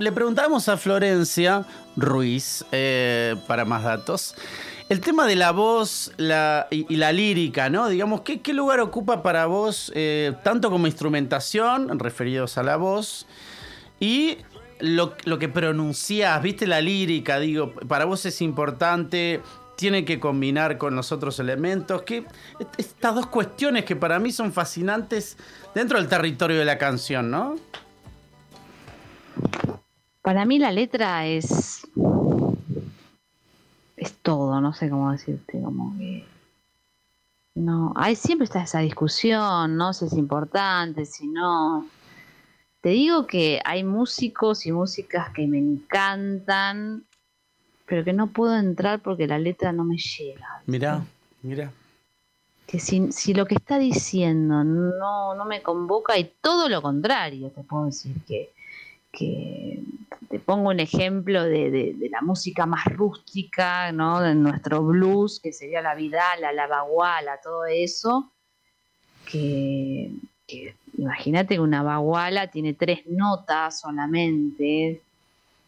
le preguntamos a Florencia Ruiz, eh, para más datos, el tema de la voz y, la lírica, ¿no? Digamos, ¿qué, lugar ocupa para vos, tanto como instrumentación, referidos a la voz, y lo, lo que pronunciás, viste la lírica, digo, para vos es importante tiene que combinar con los otros elementos. Que estas dos cuestiones que para mí son fascinantes dentro del territorio de la canción, ¿no? Para mí la letra es es todo, no sé cómo decirte, como que no, siempre está esa discusión, no si es importante, si no te digo que hay músicos y músicas que me encantan, pero que no puedo entrar porque la letra no me llega. Mira, mira. Que si, si, lo que está diciendo no, no me convoca y todo lo contrario, te puedo decir que, que te pongo un ejemplo de, de, la música más rústica, ¿no? De nuestro blues, que sería la vidala, la baguala, todo eso, que, que imagínate que una baguala tiene tres notas solamente,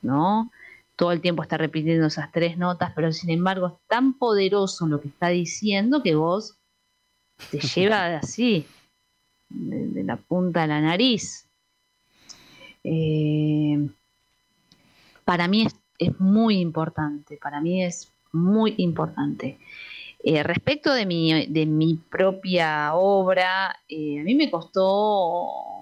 ¿no? Todo el tiempo está repitiendo esas tres notas, pero sin embargo es tan poderoso lo que está diciendo que vos te [LAUGHS] lleva así, de, la punta de la nariz. Eh, para mí es, muy importante, para mí es muy importante. Eh, respecto de mi, de mi propia obra, eh, a mí me costó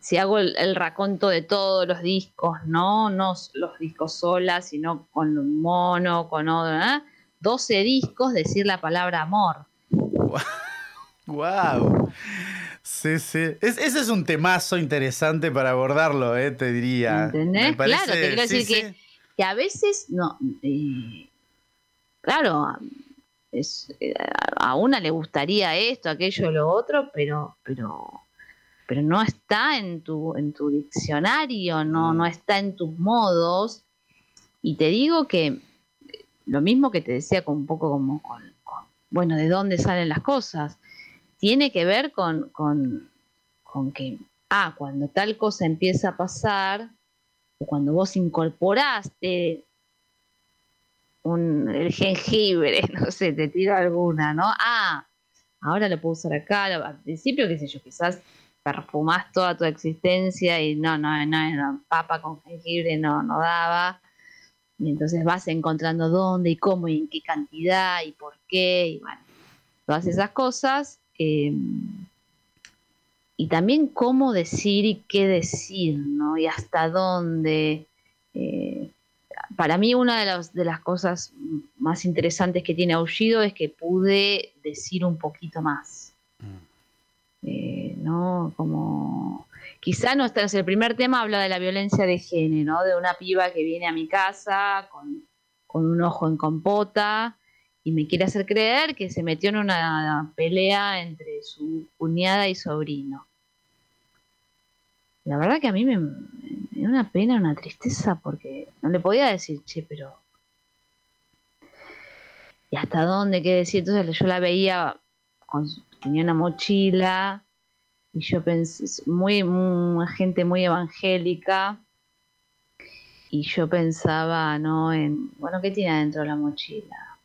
si, hago el, raconto de todos los discos, ¿no? No los discos solas, sino con un mono, con otro, ¿eh? 12 discos decir la palabra amor. [LAUGHS] ¡Wow! Sí, sí. ese es un temazo interesante para abordarlo, ¿eh? te diría. ¿Entendés? Claro, te quiero decir que, a veces no. Eh, claro, es, eh, a una le gustaría esto, aquello, lo otro, pero, pero pero no está en tu, en tu diccionario, no, no está en tus modos. Y te digo que lo mismo que te decía con un poco como con, bueno, de dónde salen las cosas, tiene que ver con, con, con que, ah, cuando tal cosa empieza a pasar, o cuando vos incorporaste un, el jengibre, [LAUGHS] no sé, te tiro alguna, ¿no? Ah, ahora lo puedo usar acá, al principio, qué sé yo, quizás perfumás toda tu existencia y no, no, no, no papa con jengibre no, no daba. Y entonces vas encontrando dónde y cómo y en qué cantidad y por qué, y bueno, todas esas cosas. Em, y también cómo decir y qué decir, ¿no? Y hasta dónde. Eh, para mí una de, de las cosas más interesantes que tiene Aullido es que pude decir un poquito más. Eh, ¿no? Como quizá no está, el primer tema habla de la violencia de género, de una piba que viene a mi casa con, un ojo en compota y me quiere hacer creer que se metió en una pelea entre su cuñada y sobrino. La verdad que a mí me, da una pena, una tristeza, porque no le podía decir, che, pero... ¿Y hasta dónde? ¿Qué decir? Entonces yo la veía, con, tenía una mochila, y yo pensé, muy, gente muy evangélica, y yo pensaba, ¿no? En, bueno, ¿qué tiene adentro la mochila?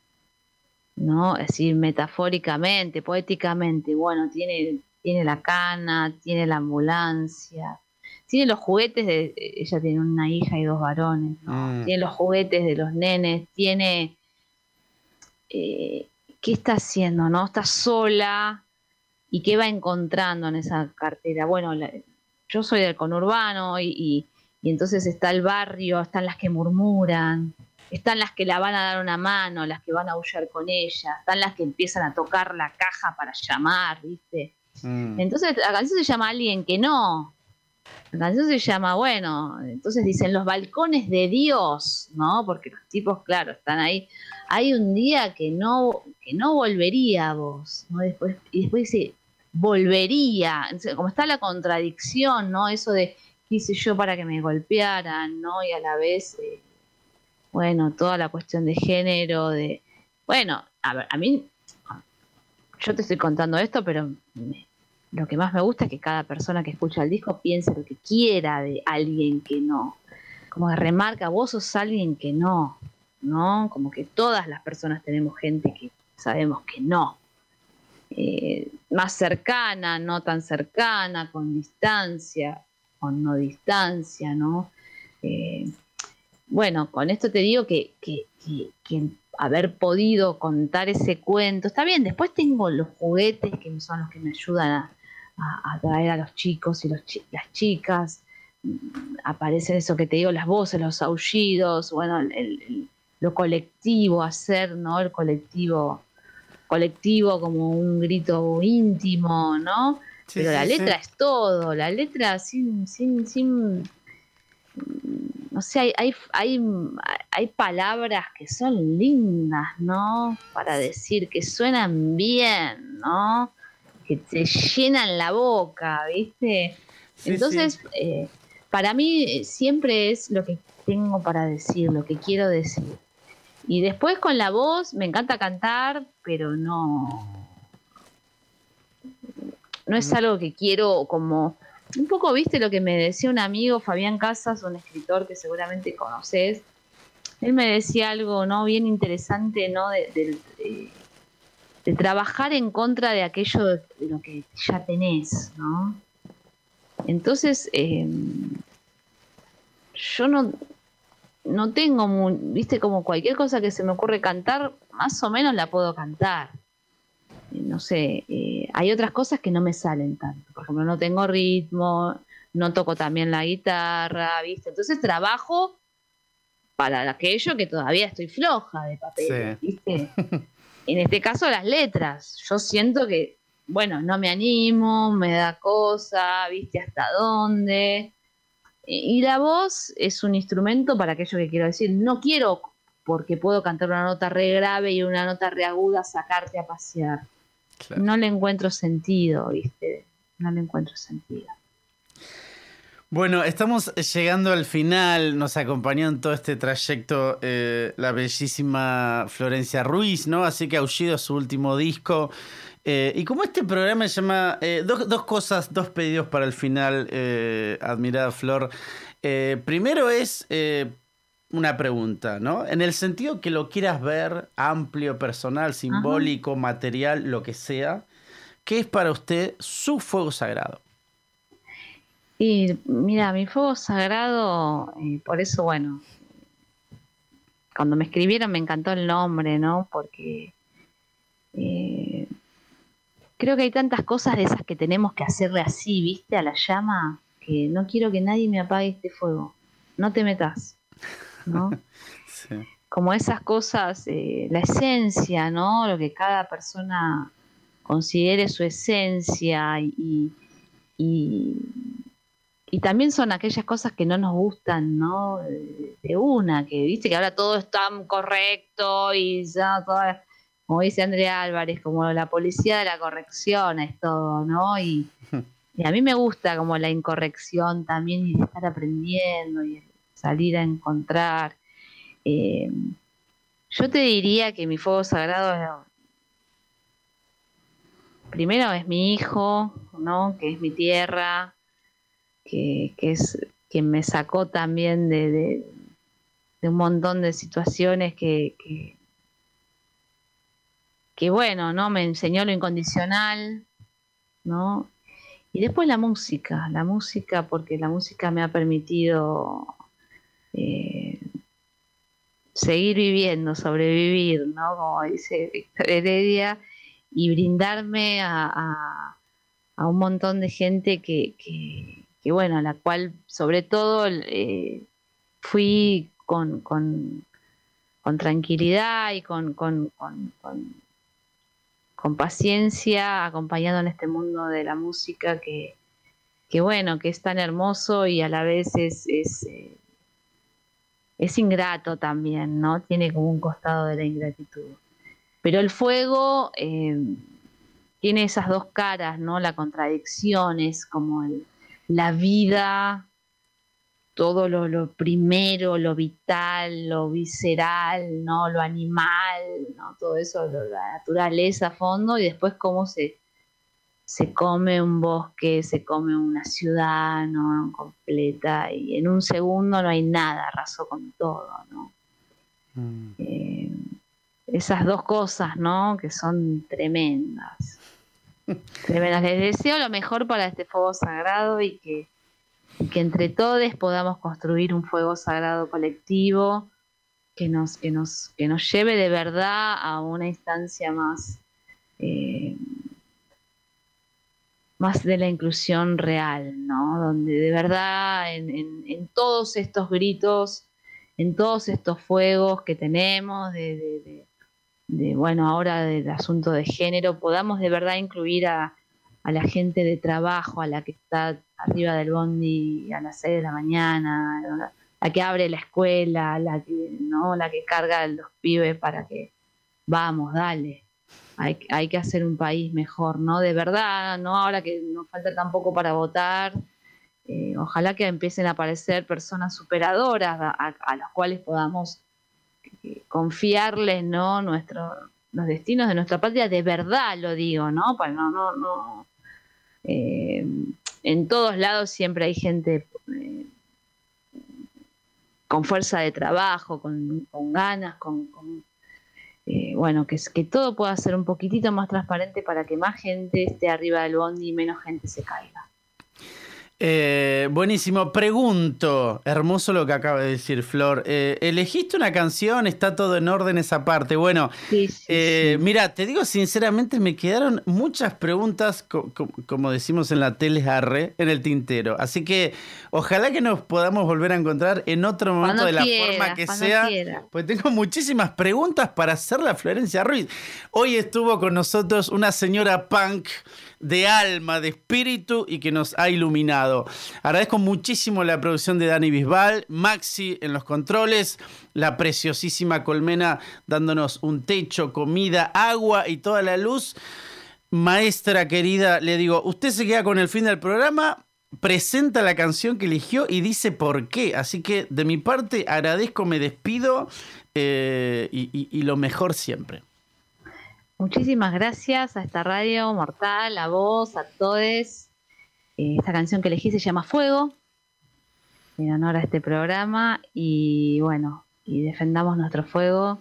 ¿No? Es decir, metafóricamente, poéticamente, bueno, tiene, tiene la cana, tiene la ambulancia, tiene los juguetes de, ella tiene una hija y dos varones, ¿no? Mm. Tiene los juguetes de los nenes, tiene, eh, ¿qué está haciendo, no? Está sola, y qué va encontrando en esa cartera. Bueno, yo soy del conurbano y, y, entonces está el barrio, están las que murmuran, están las que la van a dar una mano, las que van a aullar con ella, están las que empiezan a tocar la caja para llamar, ¿viste? Mm. Entonces la canción se llama Alguien que no. La canción se llama, bueno, entonces dicen los balcones de Dios, ¿no? Porque los tipos, claro, están ahí. Hay un día que no, que no volvería a vos, ¿no? Después, y después dice, volvería. Como está la contradicción, ¿no? Eso de qué hice yo para que me golpearan, ¿no? Y a la vez, eh, bueno, toda la cuestión de género, de. Bueno, a ver, a mí. Yo te estoy contando esto, pero lo que más me gusta es que cada persona que escucha el disco piense lo que quiera de alguien que no. Como que remarca, vos sos alguien que no, ¿no? Como que todas las personas tenemos gente que sabemos que no. Eh, más cercana, no tan cercana, con distancia, con no distancia, ¿no? Eh, bueno, con esto te digo que, que, haber podido contar ese cuento, está bien, después tengo los juguetes que son los que me ayudan a, atraer a los chicos y las chicas, aparecen eso que te digo, las voces, los aullidos, bueno, lo colectivo, hacer, ¿no? El colectivo colectivo como un grito íntimo, ¿no? pero la letra es todo, la letra sin, sin, sin, no sé, hay, hay, hay, hay palabras que son lindas, ¿no? Para decir que suenan bien, ¿no? Que te llenan la boca, ¿viste? Entonces, eh, para mí siempre es lo que tengo para decir, lo que quiero decir. Y después con la voz, me encanta cantar, pero no. No es algo que quiero como. Un poco, viste lo que me decía un amigo, Fabián Casas, un escritor que seguramente conoces. Él me decía algo, ¿no? Bien interesante, ¿no? De, de trabajar en contra de aquello de lo que ya tenés, ¿no? Entonces, em, yo no, no tengo, viste, como cualquier cosa que se me ocurre cantar, más o menos la puedo cantar. Eh, no sé, eh, hay otras cosas que no me salen tanto. Por ejemplo, no tengo ritmo, no toco también la guitarra, viste. Entonces trabajo para aquello que todavía estoy floja de papel, viste. [LAUGHS] en este caso las letras. Yo siento que bueno, no me animo, me da cosa, viste hasta dónde. Y la voz es un instrumento para aquello que quiero decir. No quiero, porque puedo cantar una nota re grave y una nota re aguda, sacarte a pasear. No le encuentro sentido, viste. No le encuentro sentido. Bueno, estamos llegando al final, nos acompañó en todo este trayecto eh, la bellísima Florencia Ruiz, ¿no? Así que Aullido su último disco. Eh, y como este programa se llama eh, dos, cosas, dos pedidos para el final, eh, admirada Flor. primero es una pregunta, ¿no? En el sentido que lo quieras ver amplio, personal, simbólico, material, lo que sea, ¿qué es para usted su fuego sagrado? Y mira, mi fuego sagrado, por eso, bueno, cuando me escribieron me encantó el nombre, ¿no? Porque creo que hay tantas cosas de esas que tenemos que hacerle así, viste, a la llama, que no quiero que nadie me apague este fuego. No te metas, ¿no? [LAUGHS] Como esas cosas, eh, la esencia, ¿no? Lo que cada persona considere su esencia y, y, también son aquellas cosas que no nos gustan, ¿no? De una, que viste que ahora todo es tan correcto y ya todas como dice Andrea Álvarez, como la policía de la corrección es todo, ¿no? Y, a mí me gusta como la incorrección también y estar aprendiendo y salir a encontrar. Eh, yo te diría que mi fuego sagrado primero es mi hijo, ¿no? Que es mi tierra, que, es quien me sacó también de, un montón de situaciones que que bueno, ¿no? Me enseñó lo incondicional, ¿no? Y después la música, la música, porque la música me ha permitido eh, seguir viviendo, sobrevivir, ¿no? Como dice Víctor Heredia, y brindarme a, un montón de gente que, que, bueno, a la cual sobre todo eh, fui con, con, tranquilidad y con, con con paciencia, acompañado en este mundo de la música que, bueno, que es tan hermoso y a la vez es, es, eh, es, ingrato también, ¿no? Tiene como un costado de la ingratitud. Pero el fuego eh, tiene esas dos caras, ¿no? La contradicción es como la vida todo lo, primero, lo vital, lo visceral, ¿no? lo animal, ¿no? todo eso, la naturaleza a fondo, y después cómo se, se come un bosque, se come una ciudad ¿no? completa, y en un segundo no hay nada, arrasó con todo. ¿no? Mm. Eh, esas dos cosas, ¿no? Que son tremendas. [LAUGHS] tremendas. Les deseo lo mejor para este fuego sagrado y que que entre todos podamos construir un fuego sagrado colectivo que nos, que nos, que nos lleve de verdad a una instancia más, eh, más de la inclusión real, ¿no? Donde de verdad en, todos estos gritos, en todos estos fuegos que tenemos de, bueno, ahora del asunto de género, podamos de verdad incluir a, a la gente de trabajo, a la que está arriba del bondi a las 6 de la mañana, la que abre la escuela, la que, ¿no? la que carga a los pibes para que vamos, dale. Hay, hay que hacer un país mejor, ¿no? De verdad, ¿no? Ahora que nos falta tampoco para votar, eh, ojalá que empiecen a aparecer personas superadoras a, las cuales podamos eh, confiarles, ¿no? Nuestro, los destinos de nuestra patria, de verdad lo digo, ¿no? Para no, no, no. Eh, en todos lados siempre hay gente con fuerza de trabajo, con, ganas, con, eh, bueno, que, que todo pueda ser un poquitito más transparente para que más gente esté arriba del bondi y menos gente se caiga. Eh, buenísimo. Pregunto, hermoso lo que acaba de decir Flor. Eh, ¿Elegiste una canción? ¿Está todo en orden esa parte? Bueno, eh, mira, te digo sinceramente, me quedaron muchas preguntas, como decimos en la tele en el tintero. Así que ojalá que nos podamos volver a encontrar en otro momento de la forma que sea. Pues tengo muchísimas preguntas para hacerle a Florencia Ruiz. Hoy estuvo con nosotros una señora punk de alma, de espíritu y que nos ha iluminado. Agradezco muchísimo la producción de Dani Bisbal, Maxi en los controles, la preciosísima Colmena dándonos un techo, comida, agua y toda la luz. Maestra querida, le digo, usted se queda con el fin del programa, presenta la canción que eligió y dice por qué. Así que de mi parte agradezco, me despido eh, y lo mejor siempre. Muchísimas gracias a esta radio mortal, a vos, a todos. Eh, esta canción que elegí se llama Fuego, en honor a este programa. Y bueno, y defendamos nuestro fuego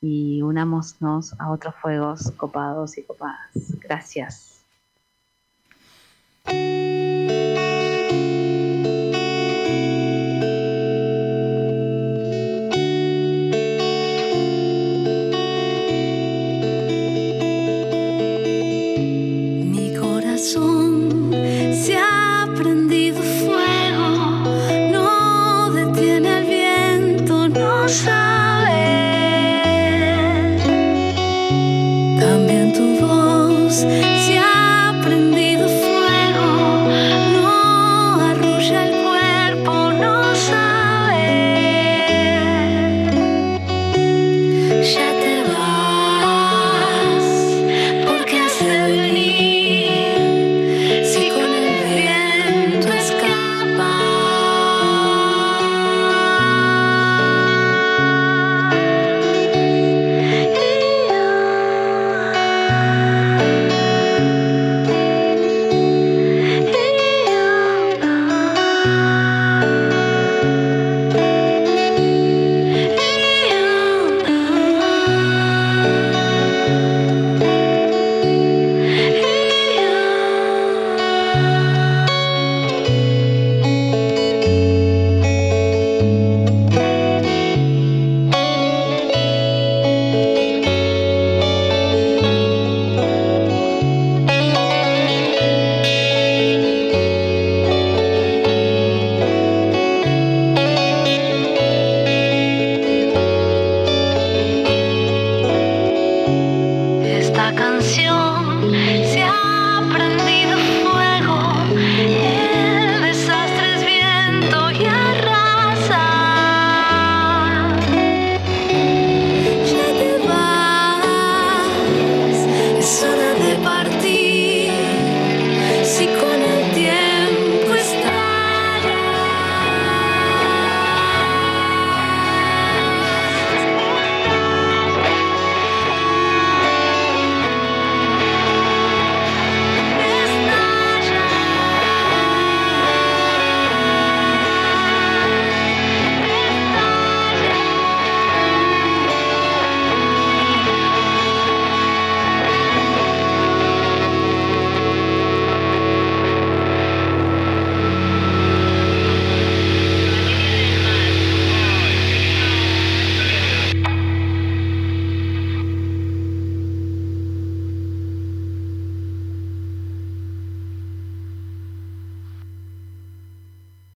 y unámonos a otros fuegos copados y copadas. Gracias.